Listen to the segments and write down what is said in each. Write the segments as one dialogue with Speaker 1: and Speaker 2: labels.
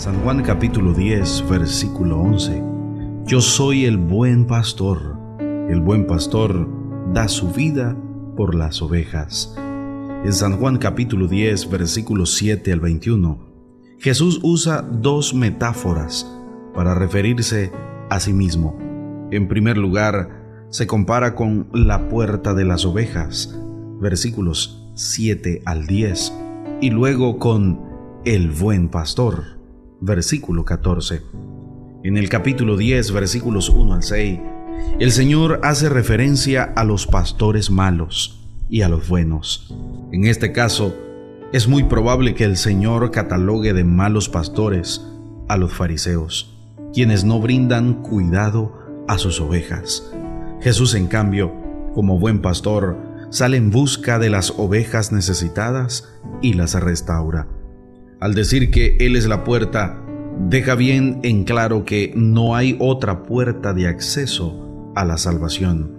Speaker 1: San Juan capítulo 10, versículo 11. Yo soy el buen pastor. El buen pastor da su vida por las ovejas. En San Juan capítulo 10, versículo 7 al 21, Jesús usa dos metáforas para referirse a sí mismo. En primer lugar, se compara con la puerta de las ovejas, versículos 7 al 10, y luego con el buen pastor, versículo 14. En el capítulo 10, versículos 1 al 6, el Señor hace referencia a los pastores malos y a los buenos. En este caso, es muy probable que el Señor catalogue de malos pastores a los fariseos, quienes no brindan cuidado a sus ovejas. Jesús, en cambio, como buen pastor, sale en busca de las ovejas necesitadas y las restaura. Al decir que Él es la puerta, deja bien en claro que no hay otra puerta de acceso a la salvación.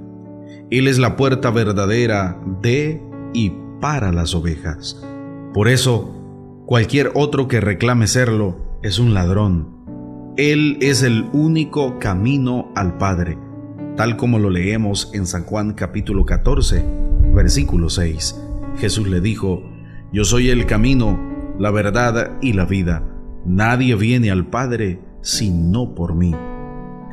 Speaker 1: Él es la puerta verdadera de y para las ovejas. Por eso, cualquier otro que reclame serlo es un ladrón. Él es el único camino al Padre, tal como lo leemos en San Juan capítulo 14, versículo 6. Jesús le dijo, Yo soy el camino, la verdad y la vida. Nadie viene al Padre sino por mí.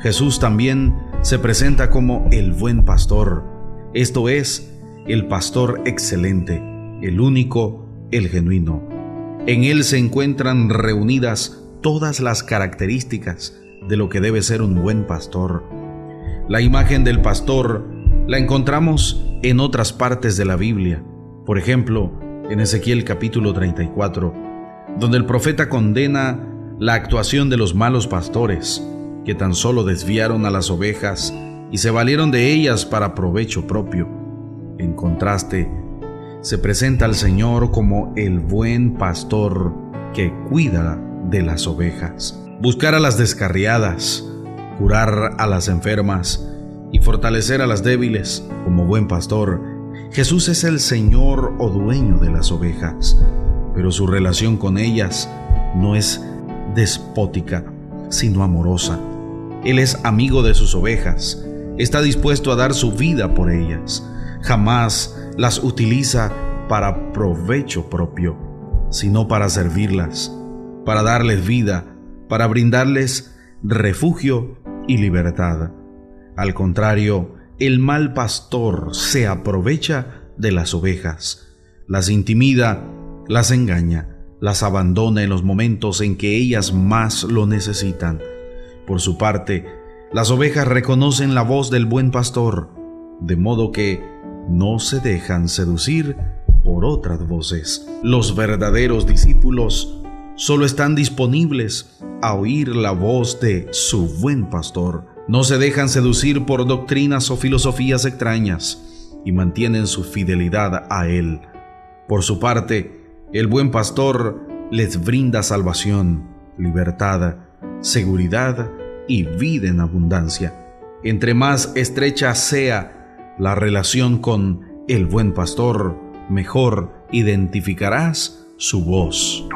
Speaker 1: Jesús también se presenta como el buen pastor, esto es, el pastor excelente, el único, el genuino. En él se encuentran reunidas todas las características de lo que debe ser un buen pastor. La imagen del pastor la encontramos en otras partes de la Biblia. Por ejemplo, en Ezequiel capítulo 34, donde el profeta condena la actuación de los malos pastores, que tan solo desviaron a las ovejas y se valieron de ellas para provecho propio. En contraste, se presenta al Señor como el buen pastor que cuida de las ovejas. Buscar a las descarriadas, curar a las enfermas y fortalecer a las débiles como buen pastor Jesús es el Señor o dueño de las ovejas, pero su relación con ellas no es despótica, sino amorosa. Él es amigo de sus ovejas, está dispuesto a dar su vida por ellas, jamás las utiliza para provecho propio, sino para servirlas, para darles vida, para brindarles refugio y libertad. Al contrario, el mal pastor se aprovecha de las ovejas, las intimida, las engaña, las abandona en los momentos en que ellas más lo necesitan. Por su parte, las ovejas reconocen la voz del buen pastor, de modo que no se dejan seducir por otras voces. Los verdaderos discípulos solo están disponibles a oír la voz de su buen pastor no se dejan seducir por doctrinas o filosofías extrañas y mantienen su fidelidad a Él. Por su parte, el buen pastor les brinda salvación, libertad, seguridad y vida en abundancia. Entre más estrecha sea la relación con el buen pastor, mejor identificarás su voz.